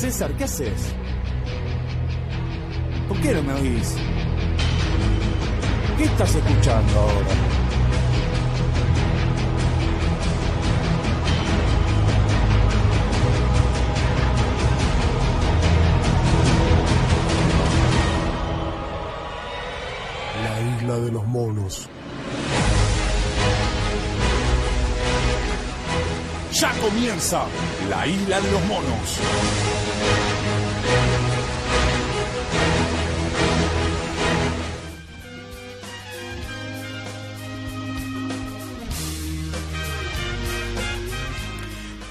César, ¿qué haces? ¿Por qué no me oís? ¿Qué estás escuchando ahora? Comienza la isla de los monos.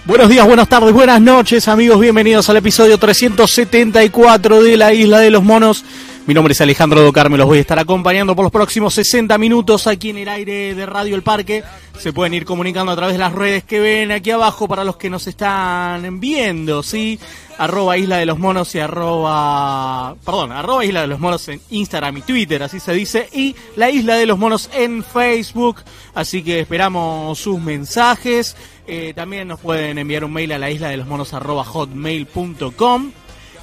Buenos días, buenas tardes, buenas noches amigos, bienvenidos al episodio 374 de la Isla de los Monos. Mi nombre es Alejandro Docar, me los voy a estar acompañando por los próximos 60 minutos aquí en el aire de Radio El Parque. Se pueden ir comunicando a través de las redes que ven aquí abajo para los que nos están viendo, ¿sí? Arroba Isla de los Monos y arroba... Perdón, arroba Isla de los Monos en Instagram y Twitter, así se dice. Y la Isla de los Monos en Facebook. Así que esperamos sus mensajes. Eh, también nos pueden enviar un mail a la isla de los monos arroba hotmail.com.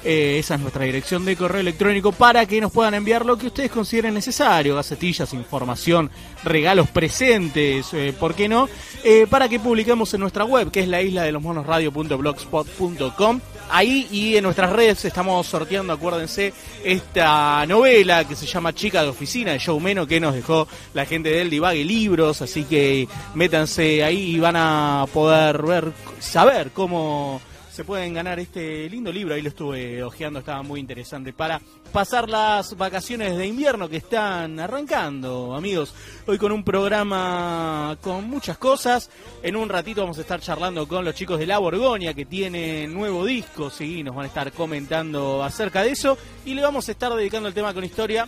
Eh, esa es nuestra dirección de correo electrónico para que nos puedan enviar lo que ustedes consideren necesario, gacetillas, información, regalos, presentes, eh, ¿por qué no? Eh, para que publiquemos en nuestra web, que es la isla de los monos radio.blogspot.com. Ahí y en nuestras redes estamos sorteando, acuérdense, esta novela que se llama Chica de Oficina de Joe Meno, que nos dejó la gente del Divague Libros, así que métanse ahí y van a poder ver, saber cómo se pueden ganar este lindo libro, ahí lo estuve hojeando, estaba muy interesante, para pasar las vacaciones de invierno que están arrancando, amigos. Hoy con un programa con muchas cosas, en un ratito vamos a estar charlando con los chicos de La Borgoña que tienen nuevo disco, sí, nos van a estar comentando acerca de eso, y le vamos a estar dedicando el tema con historia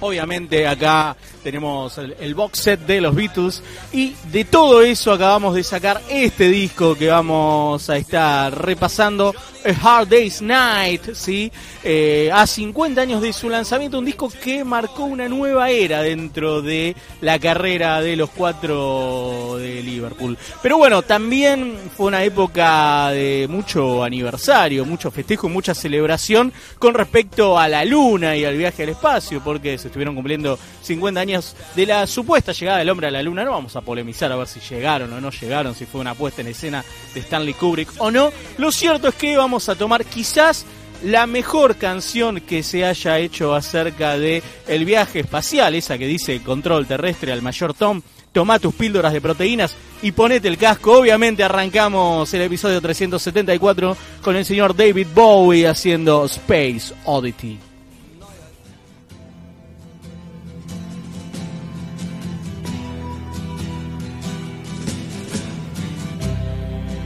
Obviamente acá tenemos el, el, box set de los Beatles y de todo eso acabamos de sacar este disco que vamos a estar repasando, Hard Day's Night, ¿sí? Eh, a 50 años de su lanzamiento, un disco que marcó una nueva era dentro de la carrera de los cuatro de Liverpool. Pero bueno, también fue una época de mucho aniversario, mucho festejo, mucha celebración con respecto a la luna y al viaje al espacio, porque se estuvieron cumpliendo 50 años de la supuesta llegada del hombre a la luna. No vamos a polemizar a ver si llegaron o no llegaron, si fue una puesta en escena de Stanley Kubrick o no. Lo cierto es que vamos a tomar quizás la mejor canción que se haya hecho acerca de el viaje espacial, esa que dice control terrestre al mayor Tom. Toma tus píldoras de proteínas y ponete el casco. Obviamente arrancamos el episodio 374 con el señor David Bowie haciendo Space Oddity.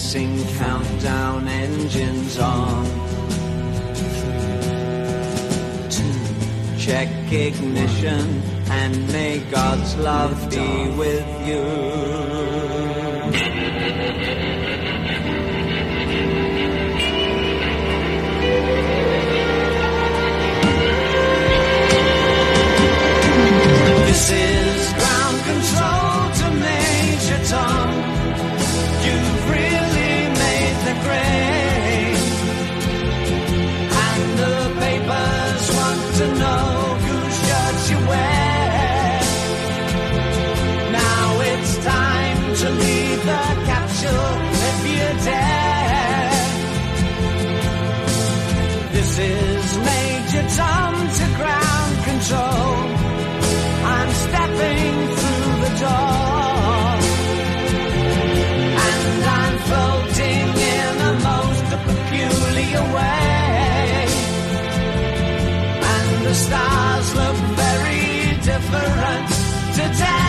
Commencing countdown engines on. Two, check ignition and may God's love be with you. This is ground control to Major Tom. To leave the capsule if you dare. This is Major Tom to ground control. I'm stepping through the door. And I'm floating in a most peculiar way. And the stars look very different today.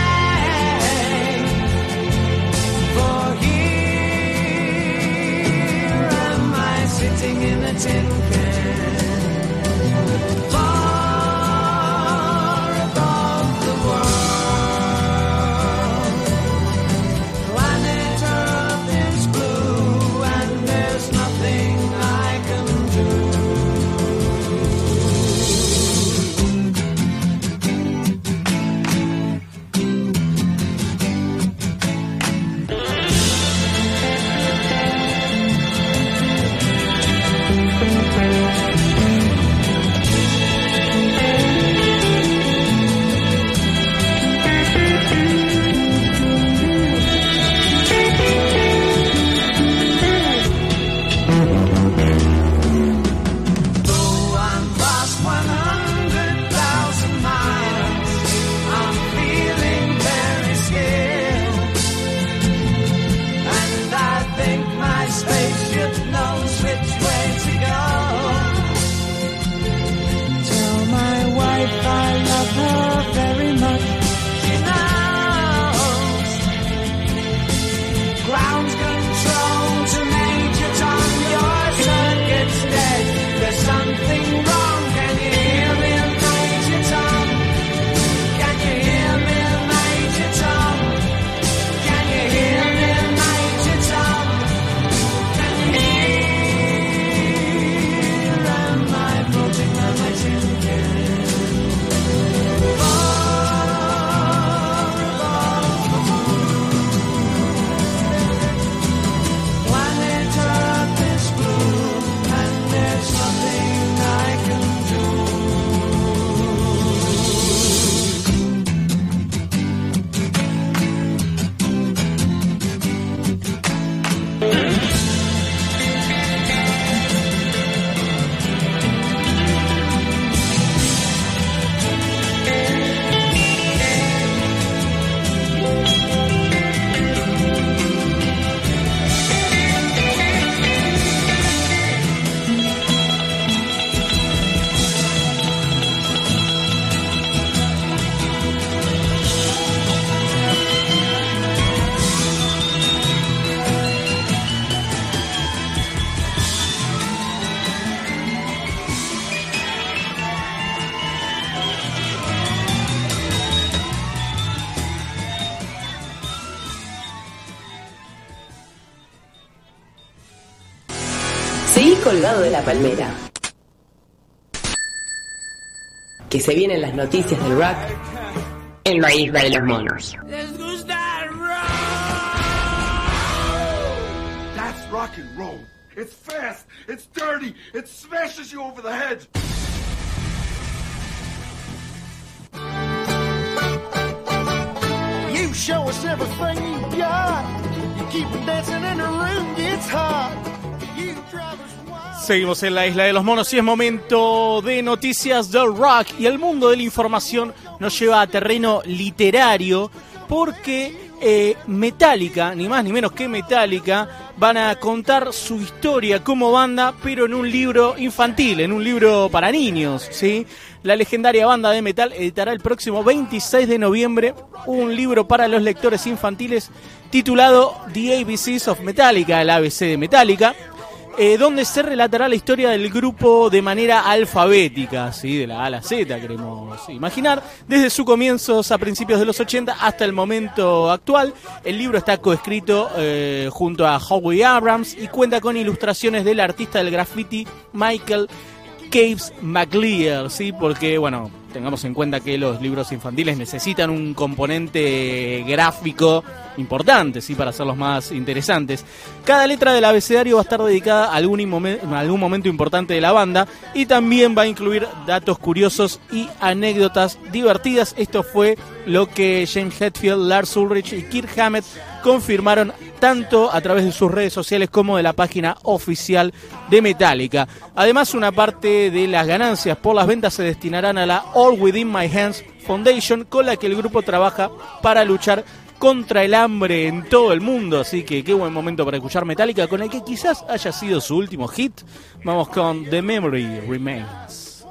La palmera. Que se vienen las noticias del rock en la isla de los monos. That's rock and roll. It's fast, it's dirty, it smashes you over the head. You show us everything you got. You keep dancing in the room gets hot. Seguimos en la isla de los monos y es momento de noticias del rock y el mundo de la información nos lleva a terreno literario porque eh, Metallica, ni más ni menos que Metallica, van a contar su historia como banda, pero en un libro infantil, en un libro para niños, ¿sí? La legendaria banda de metal editará el próximo 26 de noviembre un libro para los lectores infantiles titulado The ABCs of Metallica, el ABC de Metallica, eh, donde se relatará la historia del grupo de manera alfabética, ¿sí? de la A a la Z, queremos imaginar, desde sus comienzos a principios de los 80 hasta el momento actual. El libro está coescrito eh, junto a Howie Abrams y cuenta con ilustraciones del artista del graffiti Michael Caves McLear, ¿sí? Porque, bueno, tengamos en cuenta que los libros infantiles necesitan un componente gráfico importante, ¿sí? Para hacerlos más interesantes. Cada letra del abecedario va a estar dedicada a algún, a algún momento importante de la banda y también va a incluir datos curiosos y anécdotas divertidas. Esto fue lo que James Hetfield, Lars Ulrich y Kirk Hammett confirmaron tanto a través de sus redes sociales como de la página oficial de Metallica. Además, una parte de las ganancias por las ventas se destinarán a la All Within My Hands Foundation, con la que el grupo trabaja para luchar contra el hambre en todo el mundo. Así que qué buen momento para escuchar Metallica, con el que quizás haya sido su último hit. Vamos con The Memory Remains.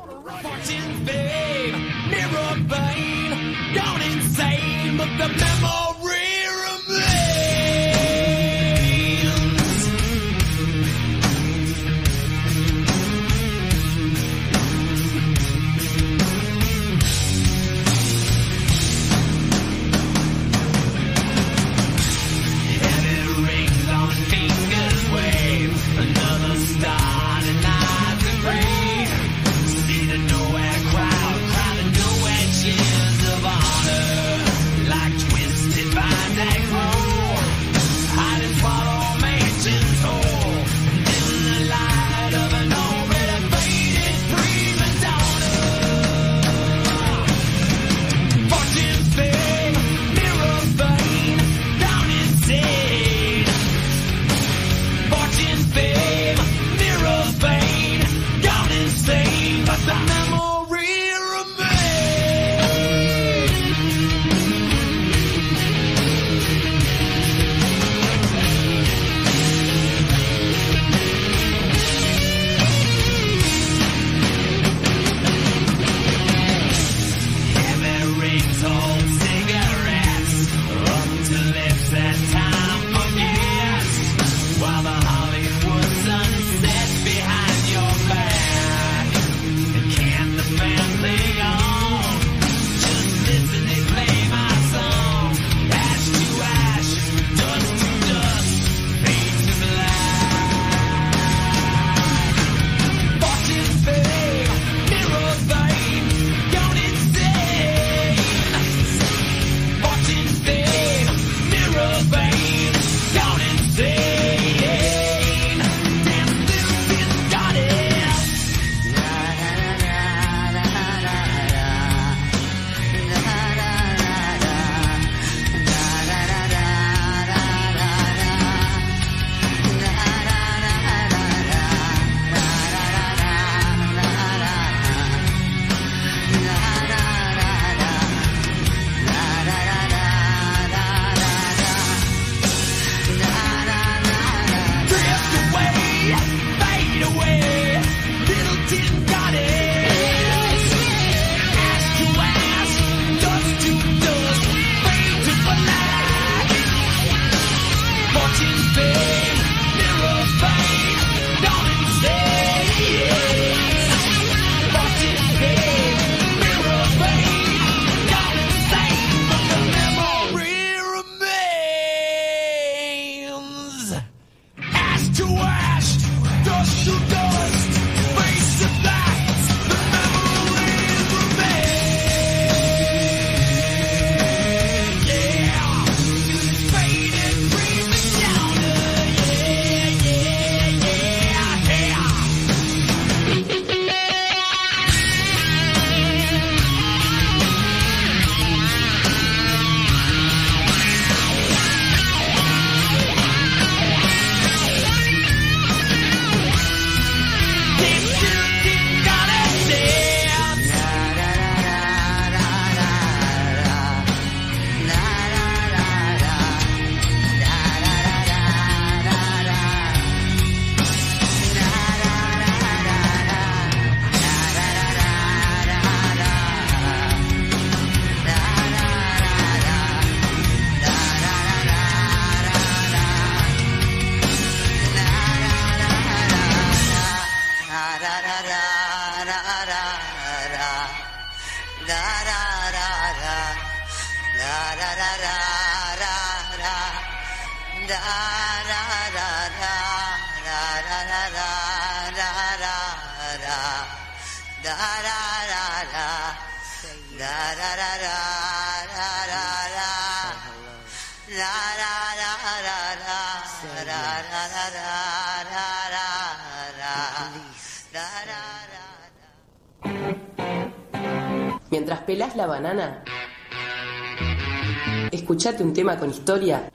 Con historia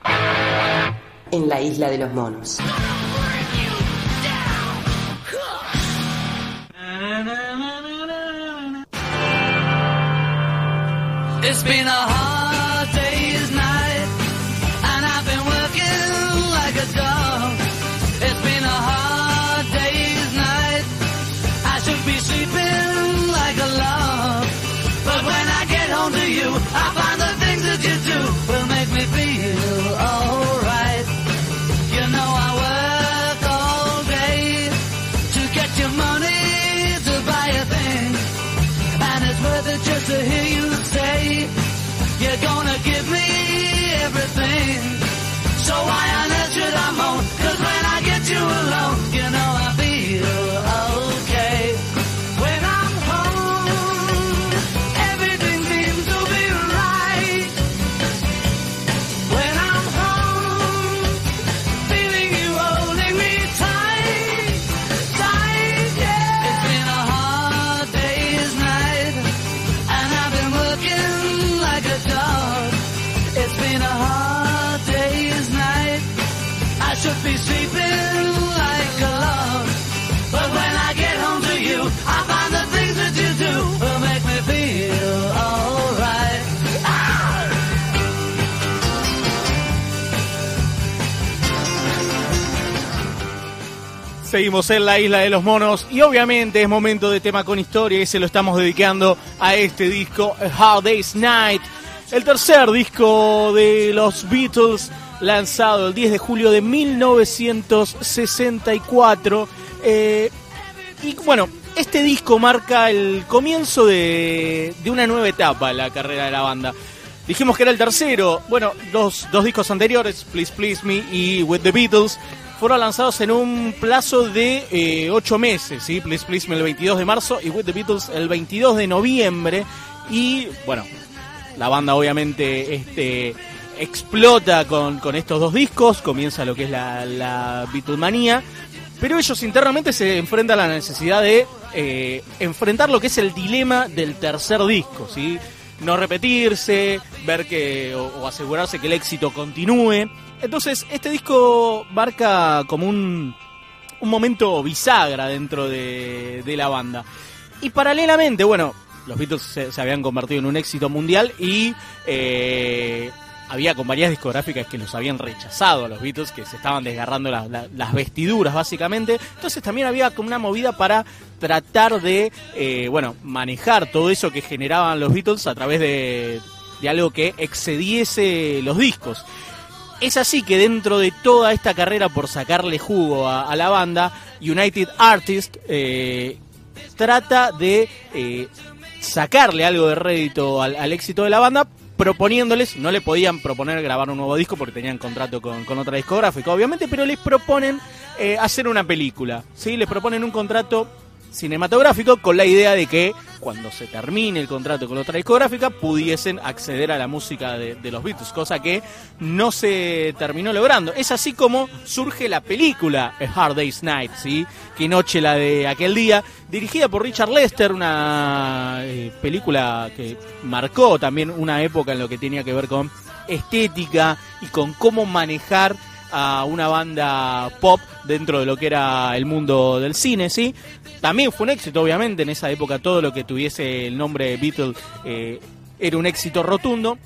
en la isla de los monos. Seguimos en la isla de los monos y obviamente es momento de tema con historia y se lo estamos dedicando a este disco A Hard Day's Night, el tercer disco de los Beatles lanzado el 10 de julio de 1964. Eh, y bueno, este disco marca el comienzo de, de una nueva etapa en la carrera de la banda. Dijimos que era el tercero. Bueno, los dos discos anteriores, Please Please Me y With the Beatles, fueron lanzados en un plazo de eh, ocho meses. ¿sí? Please Please Me el 22 de marzo y With the Beatles el 22 de noviembre. Y bueno, la banda obviamente este, explota con, con estos dos discos, comienza lo que es la, la Beatlemanía. Pero ellos internamente se enfrentan a la necesidad de eh, enfrentar lo que es el dilema del tercer disco, ¿sí? No repetirse, ver que o asegurarse que el éxito continúe. Entonces, este disco marca como un, un momento bisagra dentro de, de la banda. Y paralelamente, bueno, los Beatles se, habían convertido en un éxito mundial y eh, había compañías discográficas que los habían rechazado a los Beatles, que se estaban desgarrando las, las- las vestiduras básicamente. Entonces también había como una movida para tratar de, eh, bueno, manejar todo eso que generaban los Beatles a través de, de algo que excediese los discos. Es así que dentro de toda esta carrera por sacarle jugo a, la banda, United Artists eh, trata de eh, sacarle algo de rédito al, al éxito de la banda, proponiéndoles, no le podían proponer grabar un nuevo disco porque tenían contrato con, con otra discográfica, obviamente, pero les proponen eh, hacer una película, ¿sí? Les proponen un contrato cinematográfico con la idea de que cuando se termine el contrato con otra discográfica pudiesen acceder a la música de, los Beatles, cosa que no se terminó logrando. Es así como surge la película Hard Day's Night, ¿sí? Que noche la de aquel día, dirigida por Richard Lester, una eh, película que marcó también una época en lo que tenía que ver con estética y con cómo manejar a una banda pop dentro de lo que era el mundo del cine, ¿sí? También fue un éxito, obviamente, en esa época todo lo que tuviese el nombre Beatles eh, era un éxito rotundo.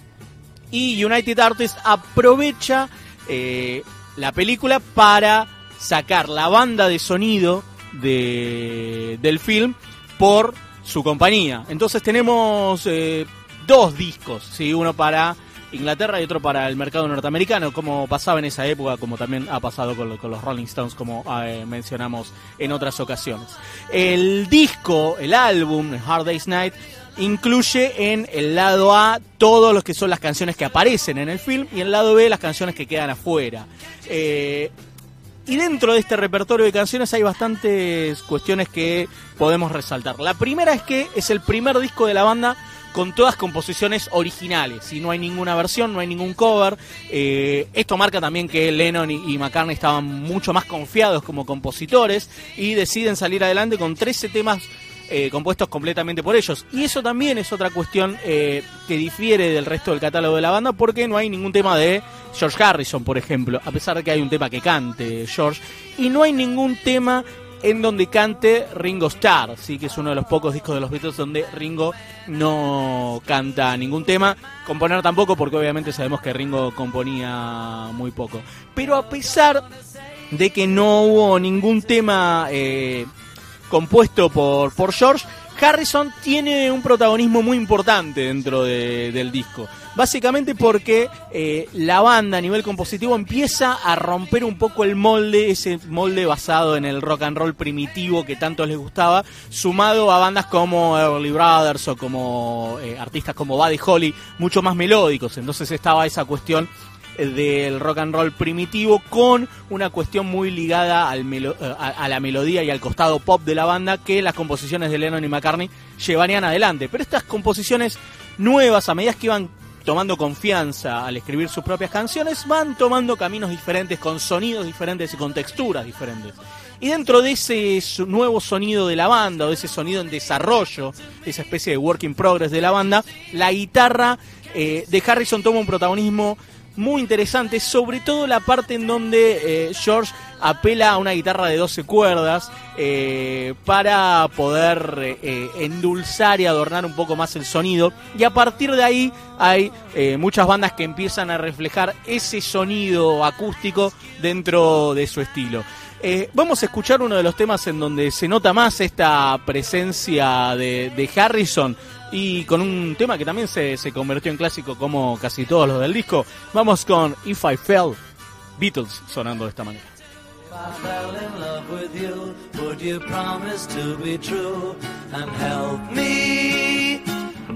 Y United Artists aprovecha eh, la película para sacar la banda de sonido de, del film por su compañía. Entonces tenemos eh, dos discos, ¿sí? uno para Inglaterra y otro para el mercado norteamericano, como pasaba en esa época, como también ha pasado con, con los Rolling Stones, como eh, mencionamos en otras ocasiones. El disco, el álbum, Hard Day's Night, incluye en el lado A todos los que son las canciones que aparecen en el film y en el lado B las canciones que quedan afuera. Eh, y dentro de este repertorio de canciones hay bastantes cuestiones que podemos resaltar. La primera es que es el primer disco de la banda con todas composiciones originales y no hay ninguna versión, no hay ningún cover. Eh, esto marca también que Lennon y, y McCartney estaban mucho más confiados como compositores y deciden salir adelante con 13 temas eh, compuestos completamente por ellos. Y eso también es otra cuestión eh, que difiere del resto del catálogo de la banda porque no hay ningún tema de George Harrison, por ejemplo, a pesar de que hay un tema que cante George. Y no hay ningún tema en donde cante Ringo Starr, sí que es uno de los pocos discos de los Beatles donde Ringo no canta ningún tema, componer tampoco porque obviamente sabemos que Ringo componía muy poco. Pero a pesar de que no hubo ningún tema eh, compuesto por, por George, Harrison tiene un protagonismo muy importante dentro de- del disco. Básicamente porque eh, la banda a nivel compositivo empieza a romper un poco el molde, ese molde basado en el rock and roll primitivo que tanto les gustaba, sumado a bandas como Everly Brothers o como eh, artistas como Buddy Holly, mucho más melódicos. Entonces estaba esa cuestión del rock and roll primitivo con una cuestión muy ligada al melo- eh, a, a la melodía y al costado pop de la banda que las composiciones de Lennon y McCartney llevarían adelante. Pero estas composiciones nuevas, a medida que iban tomando confianza al escribir sus propias canciones, van tomando caminos diferentes, con sonidos diferentes y con texturas diferentes. Y dentro de ese nuevo sonido de la banda, o de ese sonido en desarrollo, esa especie de work in progress de la banda, la guitarra eh, de Harrison toma un protagonismo muy interesante, sobre todo la parte en donde eh, George apela a una guitarra de 12 cuerdas eh, para poder eh, endulzar y adornar un poco más el sonido. Y a partir de ahí hay muchas bandas que empiezan a reflejar ese sonido acústico dentro de su estilo. Vamos a escuchar uno de los temas en donde se nota más esta presencia de, de Harrison y con un tema que también se, se convirtió en clásico como casi todos los del disco. Vamos con If I Fell, Beatles sonando de esta manera. I fell in love with you, would you promise to be true and help me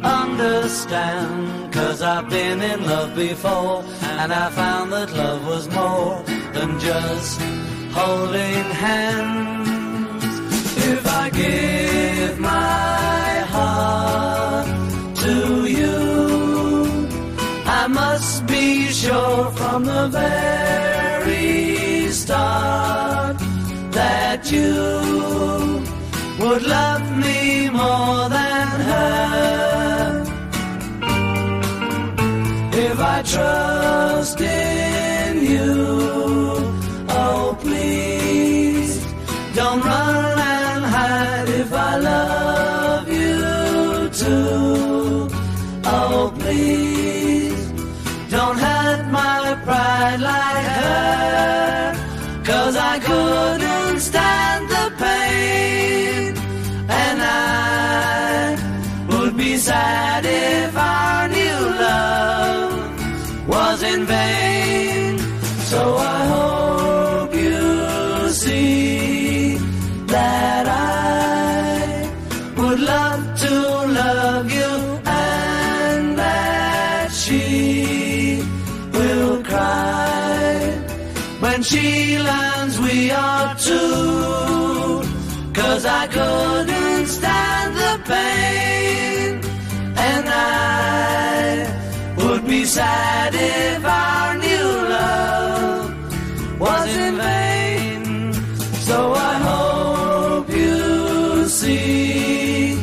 understand? Cause I've been in love before and I found that love was more than just holding hands. If I give my heart to you, I must be sure from the very start that you would love me more than her. If I trust sad if our new love was in vain. So I hope you see that I would love to love you and that she will cry when she learns we are two. Cause I couldn't sad if our new love was in vain. So I hope you see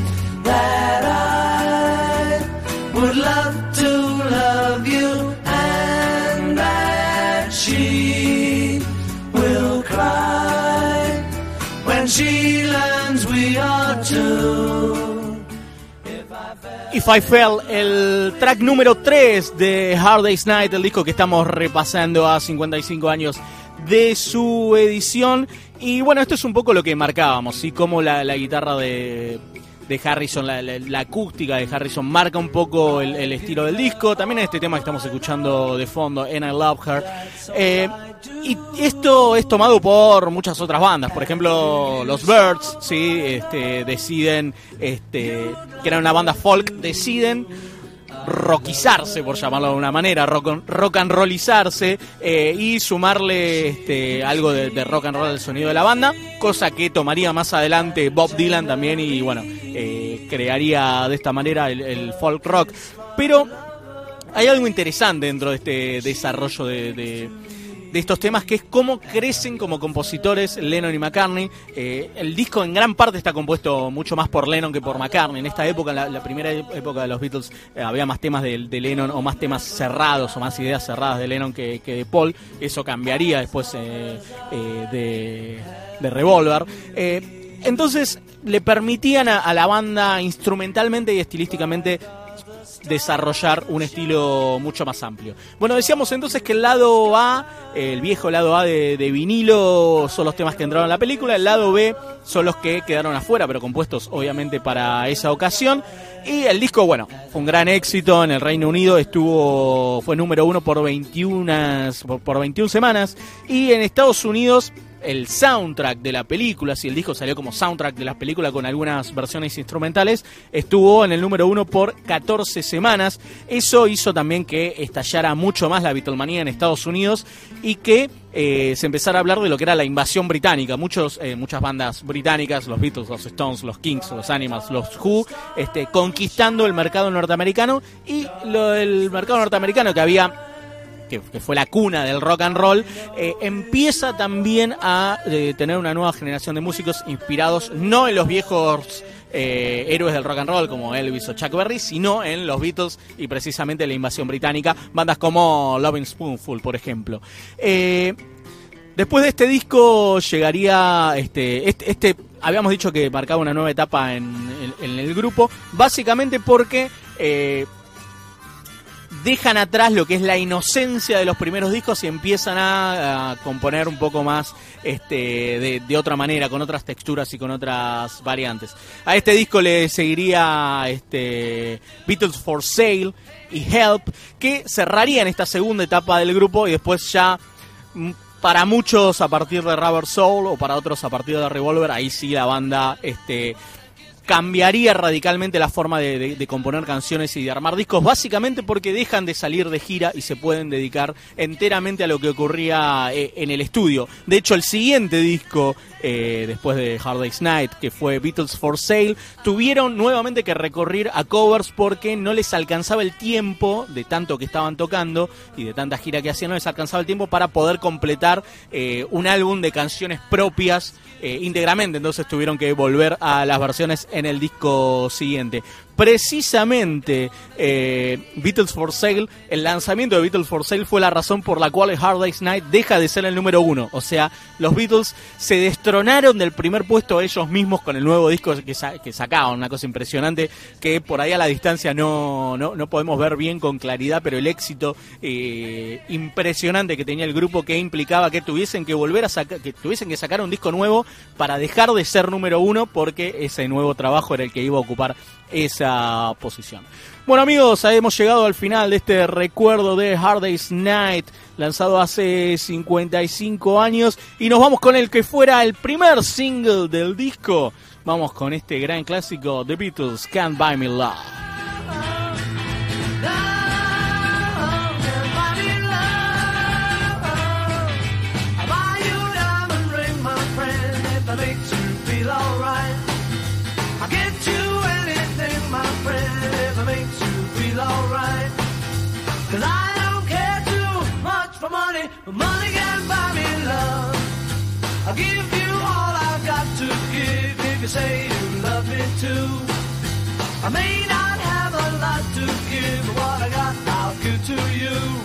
that I would love to love you and that she will cry when she learns we are two. If I Fell, el track número 3 de Hard Day's Night, el disco que estamos repasando a 55 años de su edición. Y bueno, esto es un poco lo que marcábamos, y cómo la, la guitarra de, de Harrison, la, la- acústica de Harrison marca un poco el, el estilo del disco. También este tema que estamos escuchando de fondo, And I Love Her. Eh, y esto es tomado por muchas otras bandas. Por ejemplo, los Birds, ¿sí? Este, deciden, este, que era una banda folk, deciden rockizarse, por llamarlo de una manera, rock, rock and rollizarse eh, y sumarle este, algo de, rock and roll al sonido de la banda, cosa que tomaría más adelante Bob Dylan también y bueno, eh, crearía de esta manera el, folk rock. Pero hay algo interesante dentro de este desarrollo de, de- de estos temas, que es cómo crecen como compositores Lennon y McCartney. Eh, el disco en gran parte está compuesto mucho más por Lennon que por McCartney. En esta época, en la, primera época de los Beatles, eh, había más temas de, Lennon o más temas cerrados o más ideas cerradas de Lennon que, que de Paul. Eso cambiaría después eh, de, de Revolver. Entonces le permitían a la banda instrumentalmente y estilísticamente desarrollar un estilo mucho más amplio. Bueno, decíamos entonces que el lado A, el viejo lado A de, vinilo, son los temas que entraron en la película, el lado B son los que quedaron afuera, pero compuestos obviamente para esa ocasión. Y el disco, bueno, fue un gran éxito en el Reino Unido, estuvo fue número uno por 21, por, por 21 semanas, y en Estados Unidos el soundtrack de la película, si el disco salió como soundtrack de la película con algunas versiones instrumentales, estuvo en el número uno por 14 semanas. Eso hizo también que estallara mucho más la Beatlemanía en Estados Unidos y que eh, se empezara a hablar de lo que era la invasión británica. Muchos, eh, muchas bandas británicas, los Beatles, los Stones, los Kings, los Animals, los Who, este, conquistando el mercado norteamericano y lo, el mercado norteamericano que había que, fue la cuna del rock and roll, eh, empieza también a eh, tener una nueva generación de músicos inspirados no en los viejos eh, héroes del rock and roll como Elvis o Chuck Berry, sino en los Beatles y precisamente la invasión británica, bandas como Loving Spoonful, por ejemplo. Después de este disco llegaría este, este, este- habíamos dicho que marcaba una nueva etapa en, el grupo, básicamente porque dejan atrás lo que es la inocencia de los primeros discos y empiezan a, componer un poco más este, de, de otra manera, con otras texturas y con otras variantes. A este disco le seguiría este, Beatles for Sale y Help, que cerrarían esta segunda etapa del grupo y después ya mm, para muchos a partir de Rubber Soul o para otros a partir de Revolver, ahí sí la banda este, cambiaría radicalmente la forma de, componer canciones y de armar discos, básicamente porque dejan de salir de gira y se pueden dedicar enteramente a lo que ocurría eh, en el estudio. De hecho, el siguiente disco, eh, después de Hard Day's Night, que fue Beatles for Sale, tuvieron nuevamente que recurrir a covers porque no les alcanzaba el tiempo de tanto que estaban tocando y de tanta gira que hacían, no les alcanzaba el tiempo para poder completar eh, un álbum de canciones propias eh, íntegramente, entonces tuvieron que volver a las versiones en el disco siguiente. Precisamente eh, Beatles for Sale, el lanzamiento de Beatles for Sale fue la razón por la cual Hard Day's Night deja de ser el número uno. O sea, los Beatles se destronaron del primer puesto ellos mismos con el nuevo disco que, sa- una cosa impresionante que por ahí a la distancia no, no, no podemos ver bien con claridad, pero el éxito eh, impresionante que tenía el grupo que implicaba que tuviesen que volver a sacar, que tuviesen que sacar un disco nuevo para dejar de ser número uno porque ese nuevo trabajo era el que iba a ocupar posición. Bueno amigos, hemos llegado al final de este recuerdo de Hard Day's Night, lanzado hace 55 años, y nos vamos con el que fuera el primer single del disco. Vamos con este gran clásico The Beatles, Can't Buy Me Love. I'll give you all I've got to give if you say you love me too. I may not have a lot to give, but what I got I'll give to you.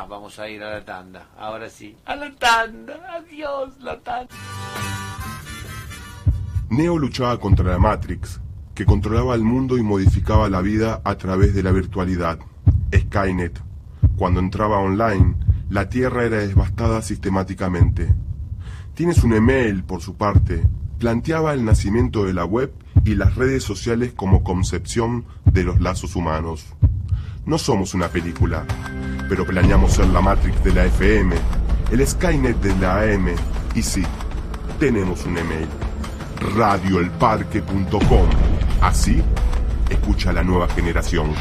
Vamos a ir a la tanda. Ahora sí. A la tanda. Adiós, la tanda. Neo luchaba contra la Matrix, que controlaba el mundo y modificaba la vida a través de la virtualidad. Skynet. Cuando entraba online, la Tierra era devastada sistemáticamente. Tienes un email, por su parte, planteaba el nacimiento de la web y las redes sociales como concepción de los lazos humanos. No somos una película, pero planeamos ser la Matrix de la FM, el Skynet de la AM, y sí, tenemos un email radioelparque.com. Así, escucha la nueva generación.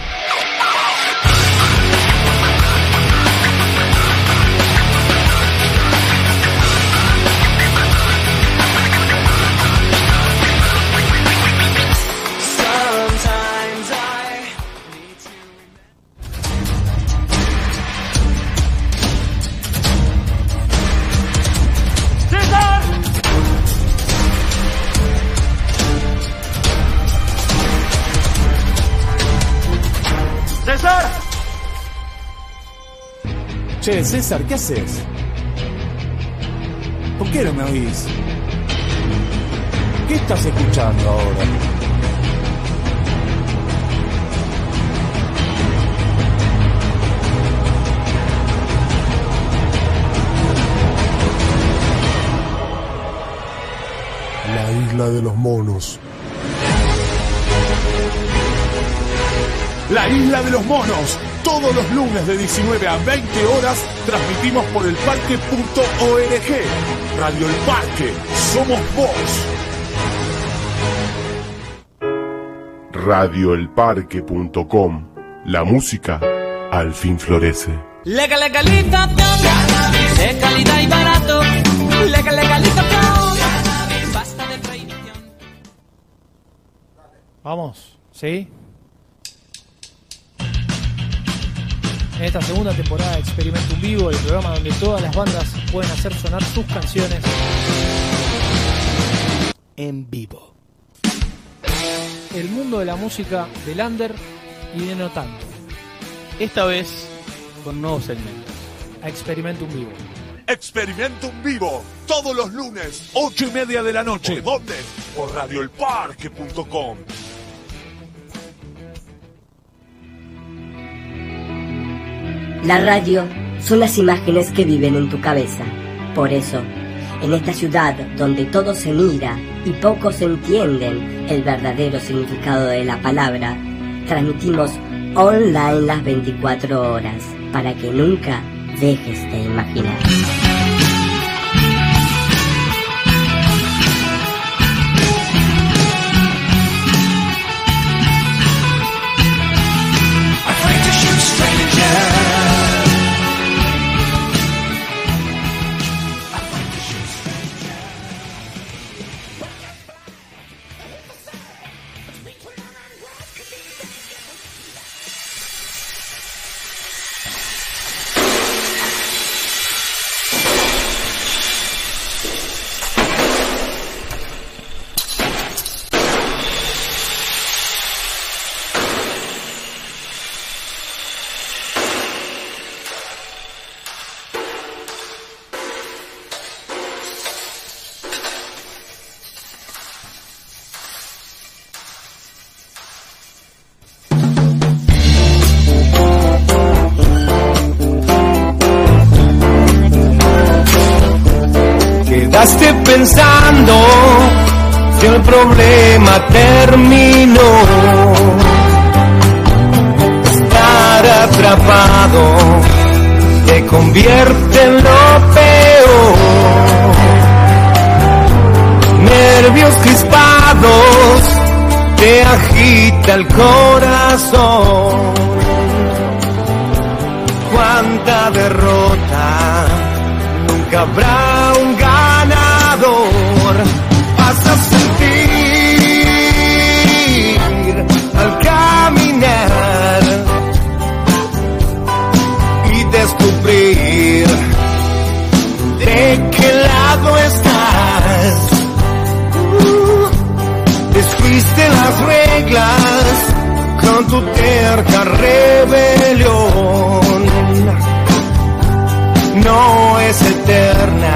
Che, César, ¿qué haces? ¿Por qué no me oís? ¿Qué estás escuchando ahora? La isla de los monos. La Isla de los Monos. Todos los lunes de 19 a 20 horas transmitimos por el parque.org. Radio El Parque. Somos vos. radioelparque.com. La música al fin florece. Legal, legalización. De calidad y barato. Legal, legalización. Basta de prohibición. Vamos, ¿sí? En esta segunda temporada de Experimento en Vivo, el programa donde todas las bandas pueden hacer sonar sus canciones en vivo. El mundo de la música del under y de no tanto. Esta vez con nuevos segmentos. A Experimento en Vivo. Experimento en vivo. Todos los lunes, 8 y media de la noche. ¿Por dónde? Por radioelparque.com. La radio son las imágenes que viven en tu cabeza. Por eso, en esta ciudad donde todo se mira y pocos entienden el verdadero significado de la palabra, transmitimos online las 24 horas para que nunca dejes de imaginar. Tu terca rebelión no es eterna.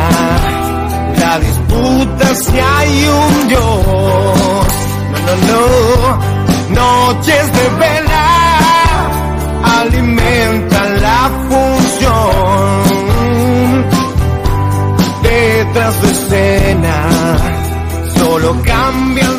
La disputa si hay un Dios. No, no, no. Noches de vela alimentan la función. Detrás de escena solo cambian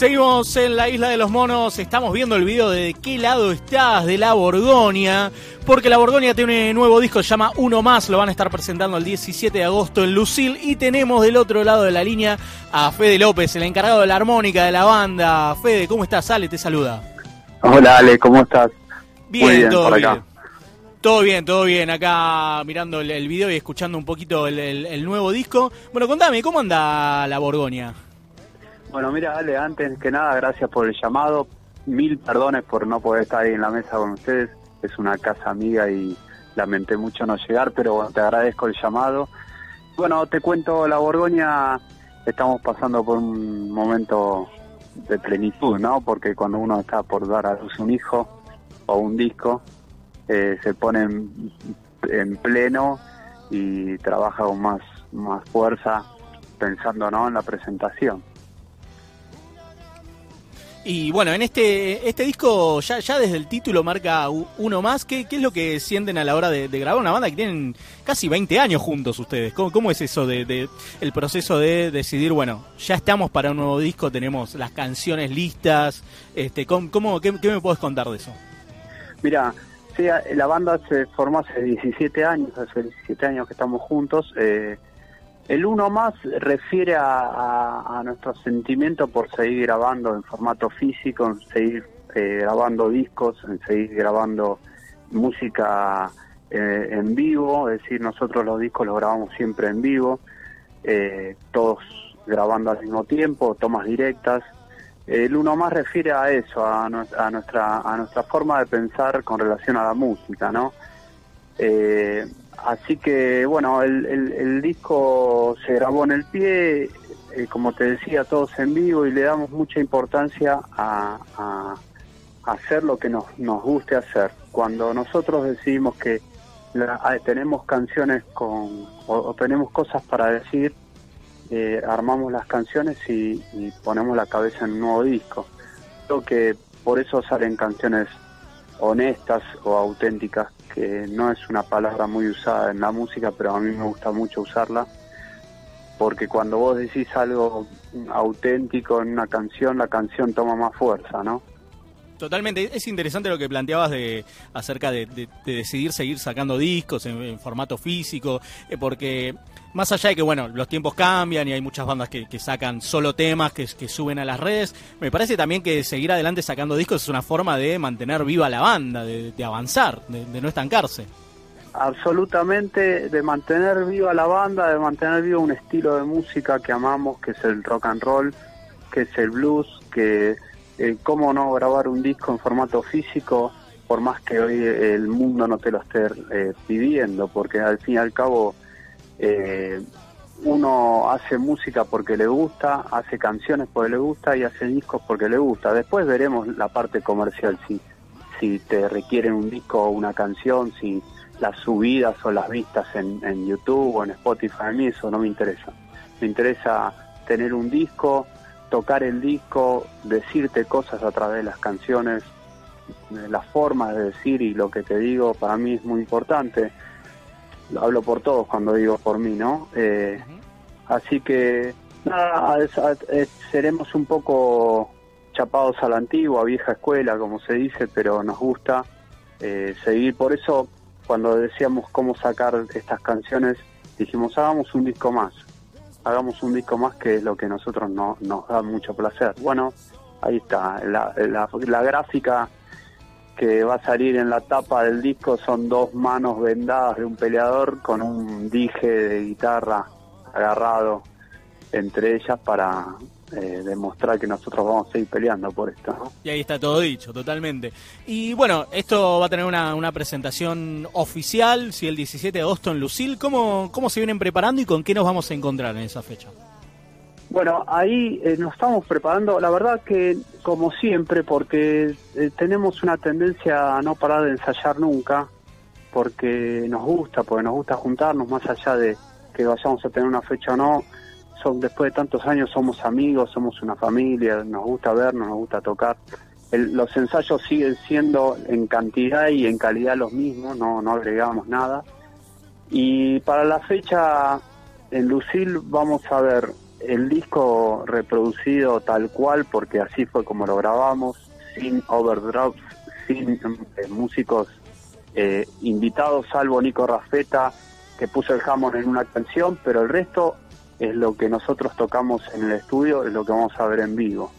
Seguimos en la isla de los monos, estamos viendo el video de, de qué lado estás de la Borgoña, porque la Borgoña tiene un nuevo disco, se llama Uno Más, lo van a estar presentando el 17 de agosto en Lucil y tenemos del otro lado de la línea a Fede López, el encargado de la armónica de la banda. Fede, ¿cómo estás? Ale, te saluda. Hola Ale, ¿cómo estás? Bien, Muy bien, todo por bien. Todo bien, todo bien. Acá mirando el, el video y escuchando un poquito el, el- el nuevo disco. Bueno, contame, ¿cómo anda la Borgoña? Bueno, mira Ale, antes que nada, gracias por el llamado. Mil perdones por no poder estar ahí en la mesa con ustedes. Es una casa amiga y lamenté mucho no llegar, pero bueno, te agradezco el llamado. Bueno, te cuento, la Borgoña, estamos pasando por un momento de plenitud, ¿no? Porque cuando uno está por dar a luz un hijo o un disco, eh, se pone en, en pleno y trabaja con más, más fuerza pensando, ¿no? En la presentación. Y bueno, en este este disco ya, ya desde el título marca uno más. ¿Qué, qué es lo que sienten a la hora de, grabar una banda que tienen casi 20 años juntos ustedes? ¿Cómo, cómo es eso de, el proceso de decidir, bueno, ya estamos para un nuevo disco, tenemos las canciones listas? Este, ¿cómo, cómo- qué, qué me puedes contar de eso? Mira, sí, la banda se formó hace 17 años, hace 17 años que estamos juntos. eh, el uno más refiere a, a- a nuestro sentimiento por seguir grabando en formato físico, en seguir eh, grabando discos, en seguir grabando música eh, en vivo, es decir, nosotros los discos los grabamos siempre en vivo, eh, todos grabando al mismo tiempo, tomas directas. El uno más refiere a eso, a, a nuestra a nuestra forma de pensar con relación a la música, ¿no? Eh, así que bueno, el, el- el disco se grabó en el pie, eh, como te decía, todos en vivo y le damos mucha importancia a, hacer lo que nos, nos guste hacer. Cuando nosotros decidimos que la- ah, tenemos canciones con o, o tenemos cosas para decir, eh, armamos las canciones y, y ponemos la cabeza en un nuevo disco. Creo que por eso salen canciones honestas o auténticas, que no es una palabra muy usada en la música, pero a mí me gusta mucho usarla, porque cuando vos decís algo auténtico en una canción, la canción toma más fuerza, ¿no? Totalmente, es interesante lo que planteabas de acerca de, de- de decidir seguir sacando discos en, formato físico, eh, porque más allá de que bueno, los tiempos cambian y hay muchas bandas que, sacan solo temas que, suben a las redes, me parece también que seguir adelante sacando discos es una forma de mantener viva la banda, de, de avanzar, de no estancarse. Absolutamente, de mantener viva la banda, de mantener vivo un estilo de música que amamos, que es el rock and roll, que es el blues, que eh, cómo no grabar un disco en formato físico, por más que hoy el mundo no te lo esté eh, pidiendo, porque al fin y al cabo eh, uno hace música porque le gusta, hace canciones porque le gusta y hace discos porque le gusta. Después veremos la parte comercial, si, te requieren un disco o una canción, si las subidas o las vistas en, en YouTube o en Spotify, a mí eso no me interesa. Me interesa tener un disco, tocar el disco, decirte cosas a través de las canciones, eh, las formas de decir y lo que te digo para mí es muy importante. Lo hablo por todos cuando digo por mí, ¿no? Eh, Así que, nada, es- seremos un poco chapados a la antigua, vieja escuela, como se dice, pero nos gusta eh, seguir. Por eso, cuando decíamos cómo sacar estas canciones, dijimos, hagamos un disco más. Hagamos un disco más que es lo que a nosotros no, nos da mucho placer. Bueno, ahí está. La, la, la gráfica que va a salir en la tapa del disco son dos manos vendadas de un peleador con un dije de guitarra agarrado entre ellas para eh, demostrar que nosotros vamos a seguir peleando por esto. ¿no? Y ahí está todo dicho, totalmente. Y bueno, esto va a tener una, una presentación oficial, si el 17 de agosto en Lucil. ¿Cómo, ¿Cómo se vienen preparando y con qué nos vamos a encontrar en esa fecha? Bueno, ahí eh, nos estamos preparando, la verdad que como siempre, porque eh, tenemos una tendencia a no parar de ensayar nunca, porque nos gusta, porque nos gusta juntarnos más allá de que vayamos a tener una fecha o no. Son, después de tantos años somos amigos, somos una familia, nos gusta vernos, nos gusta tocar. Los ensayos siguen siendo en cantidad y en calidad los mismos, no, no agregamos nada. Y para la fecha en Lucil vamos a ver el disco reproducido tal cual, porque así fue como lo grabamos, sin overdrops, sin eh, músicos eh, invitados, salvo Nico Rafeta, que puso el Hammond en una canción, pero el resto es lo que nosotros tocamos en el estudio, es lo que vamos a ver en vivo.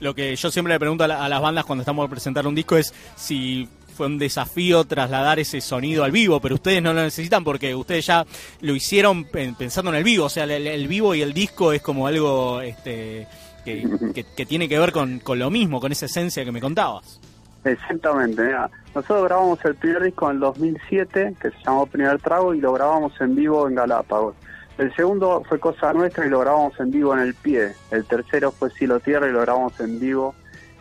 Lo que yo siempre le pregunto a, la- a las bandas cuando estamos por presentar un disco es si fue un desafío trasladar ese sonido al vivo, pero ustedes no lo necesitan porque ustedes ya lo hicieron pen- pensando en el vivo, o sea, el, el vivo y el disco es como algo este, que, que- que tiene que ver con, con lo mismo, con esa esencia que me contabas. Exactamente, mira, nosotros grabamos el primer disco en el 2007, que se llamó Primer Trago, y lo grabamos en vivo en Galápagos. El segundo fue Cosa Nuestra y lo grabamos en vivo en El Pie. El tercero fue Silo Tierra y lo grabamos en vivo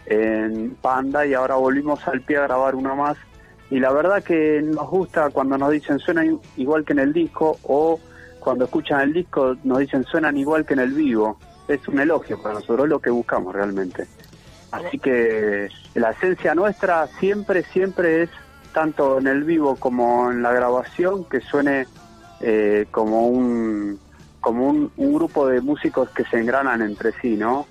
en Panda, y ahora volvimos al Pie a grabar uno más. Y la verdad que nos gusta cuando nos dicen suena igual que en el disco, o cuando escuchan el disco nos dicen suenan igual que en el vivo. Es un elogio para nosotros, es lo que buscamos realmente. Así que la esencia nuestra siempre, siempre es, tanto en el vivo como en la grabación, que suene eh, como un como un, un grupo de músicos que se engranan entre sí, ¿no?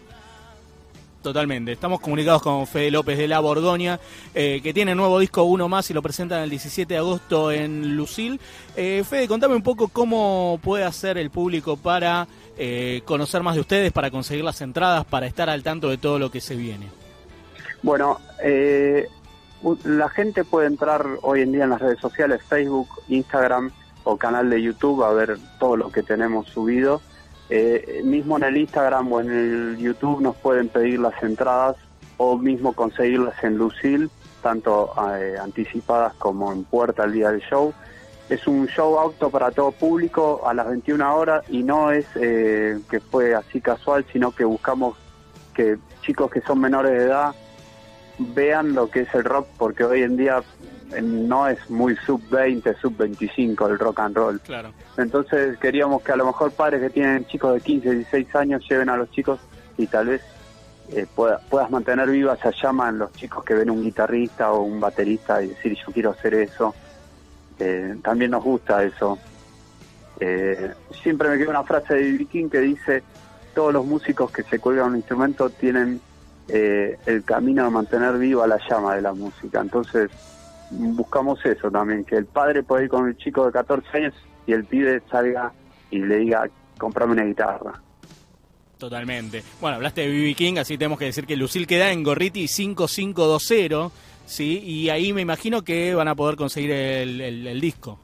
Totalmente. Estamos comunicados con Fede López de La Borgoña, eh, que tiene nuevo disco uno más y lo presentan el 17 de agosto en Lucil. Eh, Fede, contame un poco cómo puede hacer el público para eh, conocer más de ustedes, para conseguir las entradas, para estar al tanto de todo lo que se viene. Bueno, eh, la gente puede entrar hoy en día en las redes sociales, Facebook, Instagram o canal de YouTube a ver todo lo que tenemos subido. Eh, mismo en el Instagram o en el YouTube nos pueden pedir las entradas o mismo conseguirlas en Lucil, tanto eh, anticipadas como en puerta al día del show. Es un show auto para todo público a las 21 horas y no es eh, que fue así casual, sino que buscamos que chicos que son menores de edad vean lo que es el rock, porque hoy en día no es muy sub 20, sub 25 el rock and roll. Claro. Entonces queríamos que a lo mejor padres que tienen chicos de 15, 16 años lleven a los chicos y tal vez eh, pueda- puedas mantener viva esa llama en los chicos que ven un guitarrista o un baterista y decir yo quiero hacer eso. Eh, también nos gusta eso. Eh, siempre me queda una frase de B.B. King que dice todos los músicos que se cuelgan un instrumento tienen eh, el camino de mantener viva la llama de la música. Entonces buscamos eso también, que el padre pueda ir con el chico de 14 años y el pibe salga y le diga, comprame una guitarra. Totalmente. Bueno, hablaste de BB King, así tenemos que decir que Lucil queda en Gorriti 5520, ¿sí? Y ahí me imagino que van a poder conseguir el, el- el disco.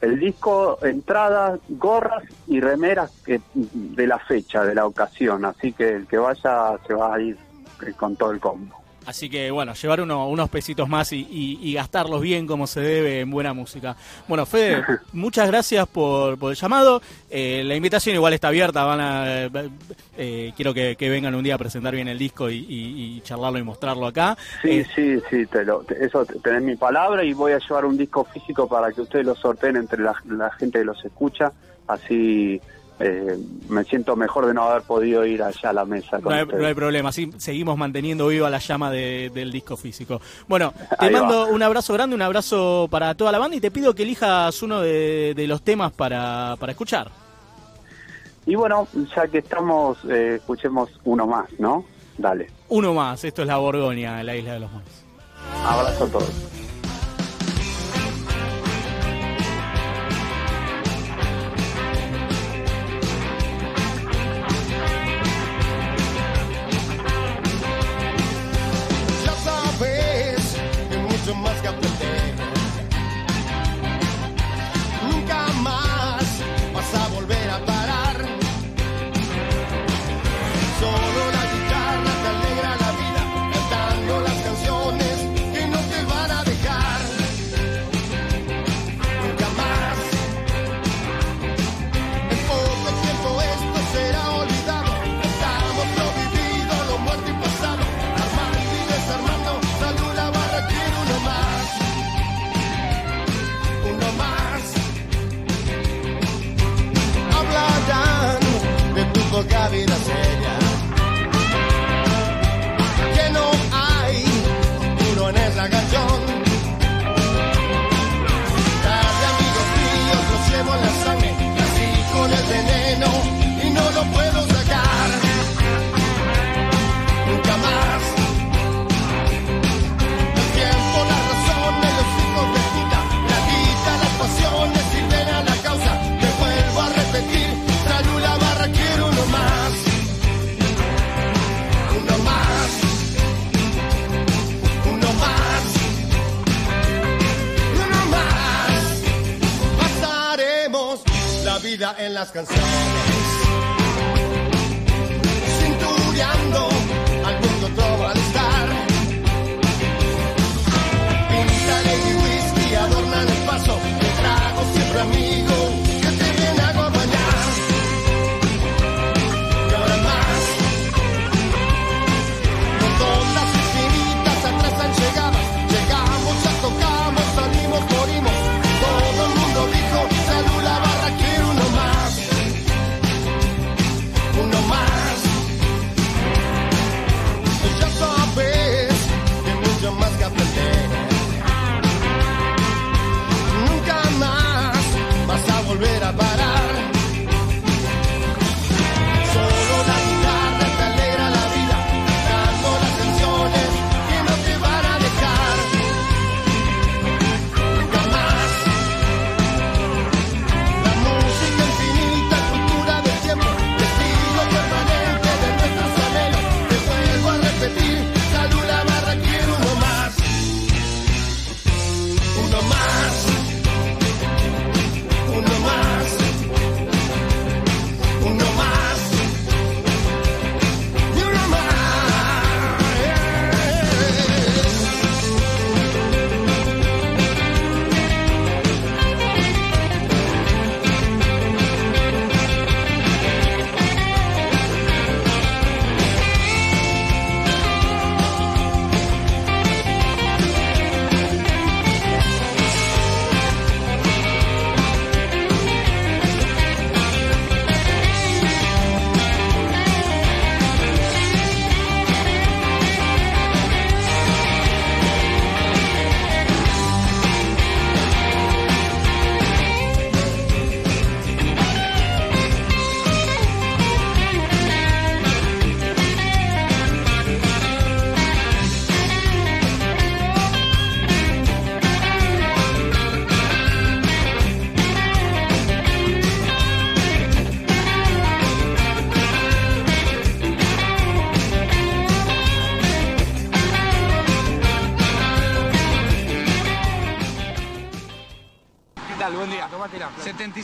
El disco, entradas, gorras y remeras que, de la fecha, de la ocasión, así que el que vaya se va a ir eh, con todo el combo. Así que bueno, llevar uno- unos pesitos más y, y- y gastarlos bien como se debe en buena música. Bueno, Fede, muchas gracias por, por el llamado. Eh, la invitación igual está abierta. Van a, eh, quiero que, que vengan un día a presentar bien el disco y, charlarlo y mostrarlo acá. Sí, Eh, sí, sí, te lo, te- eso te- tenés mi palabra y voy a llevar un disco físico para que ustedes lo sorteen entre la, la gente que los escucha, así eh, me siento mejor de no haber podido ir allá a la mesa. con No hay, no hay problema, sí, seguimos manteniendo viva la llama de- del disco físico. Bueno, te Ahí va. mando un abrazo grande, un abrazo para toda la banda y te pido que elijas uno de, de los temas para, para escuchar. Y bueno, ya que estamos, eh, escuchemos uno más, ¿no? Dale, Uno más, esto es la Borgoña, la isla de los monos. abrazo a todos. Las.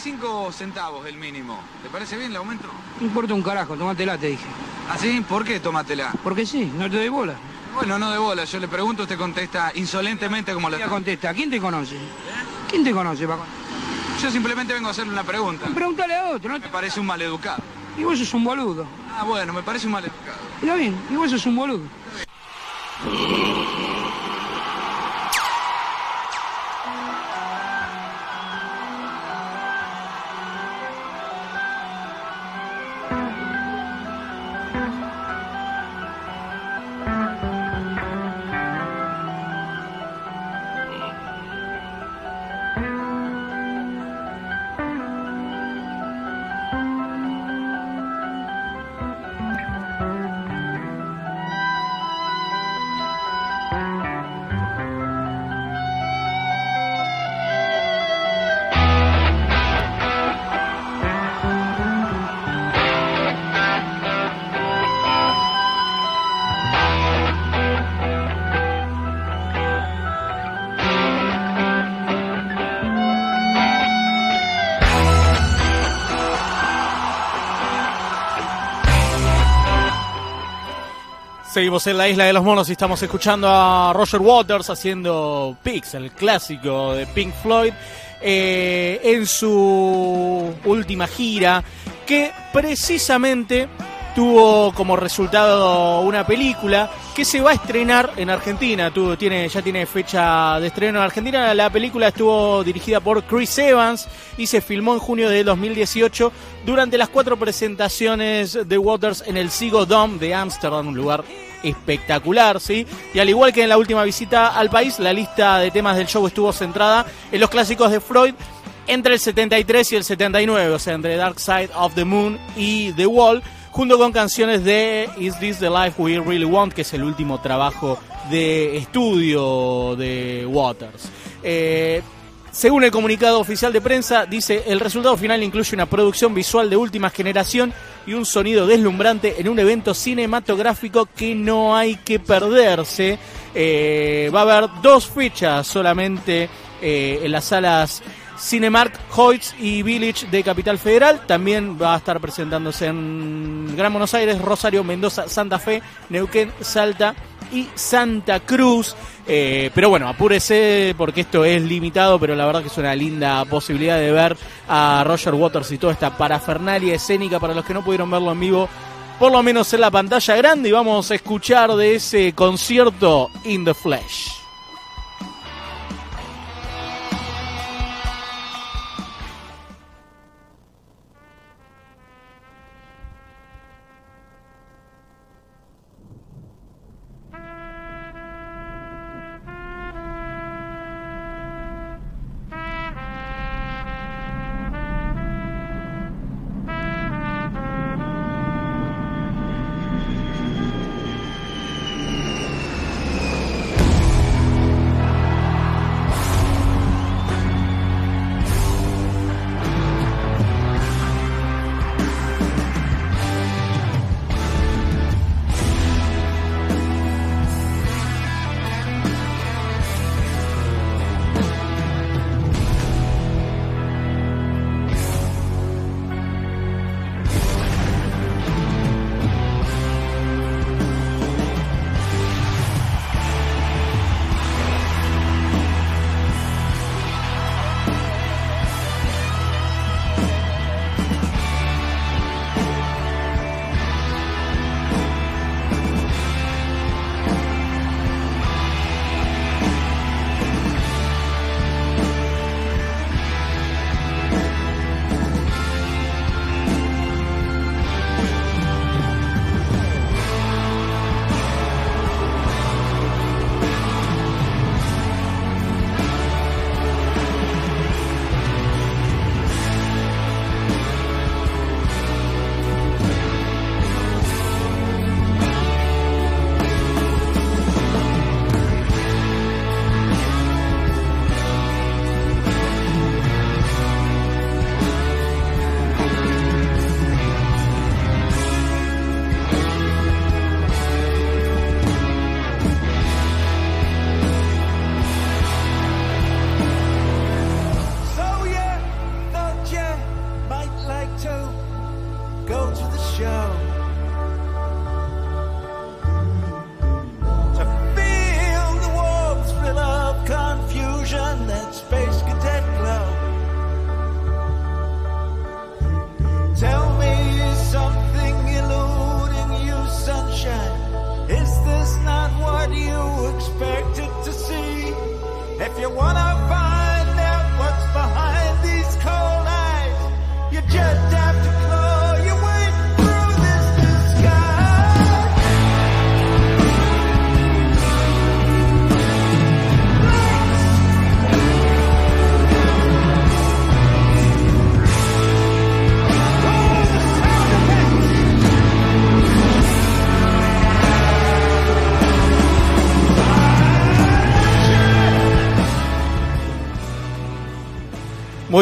75 centavos el mínimo. ¿Te parece bien el aumento? No importa un carajo, tómatela, te dije. ¿Ah, sí? ¿Por qué tómatela? Porque sí, no te doy bola. Bueno, no de bola. Yo le pregunto, usted contesta insolentemente como la... Ya contesta, ¿quién te conoce? ¿Quién te conoce, Paco? Yo simplemente vengo a hacerle una pregunta. Pregúntale a otro, ¿no? Me parece un maleducado. Y vos sos un boludo. Ah, bueno, me parece un maleducado. Está bien, y vos sos un boludo. Seguimos en la isla de los monos y estamos escuchando a Roger Waters haciendo Pix, el clásico de Pink Floyd, eh, en su última gira, que precisamente tuvo como resultado una película que se va a estrenar en Argentina. Tuvo, tiene, ya tiene fecha de estreno en Argentina. La película estuvo dirigida por Chris Evans y se filmó en junio de 2018 durante las cuatro presentaciones de Waters en el Sigo Dome de Ámsterdam, un lugar espectacular, ¿sí? Y al igual que en la última visita al país, la lista de temas del show estuvo centrada en los clásicos de Freud entre el 73 y el 79, o sea, entre Dark Side of the Moon y The Wall, junto con canciones de Is This the Life We Really Want, que es el último trabajo de estudio de Waters. Eh, según el comunicado oficial de prensa, dice, el resultado final incluye una producción visual de última generación y un sonido deslumbrante en un evento cinematográfico que no hay que perderse. Eh, va a haber dos fechas solamente eh, en las salas Cinemark, Hoyts y Village de Capital Federal. También va a estar presentándose en Gran Buenos Aires, Rosario, Mendoza, Santa Fe, Neuquén, Salta y Santa Cruz. Eh, pero bueno, apúrese porque esto es limitado, pero la verdad que es una linda posibilidad de ver a Roger Waters y toda esta parafernalia escénica para los que no pudieron verlo en vivo, por lo menos en la pantalla grande. Y vamos a escuchar de ese concierto In the Flesh.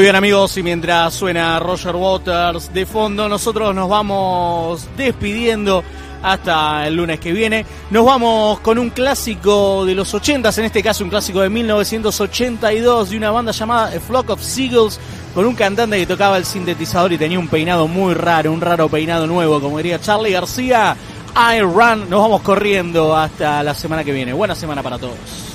Bien amigos, y mientras suena Roger Waters de fondo, nosotros nos vamos despidiendo hasta el lunes que viene. Nos vamos con un clásico de los 80, en este caso un clásico de 1982 de una banda llamada Flock of Seagulls, con un cantante que tocaba el sintetizador y tenía un peinado muy raro, un raro peinado nuevo, como diría Charlie García. I Run, nos vamos corriendo hasta la semana que viene. Buena semana para todos.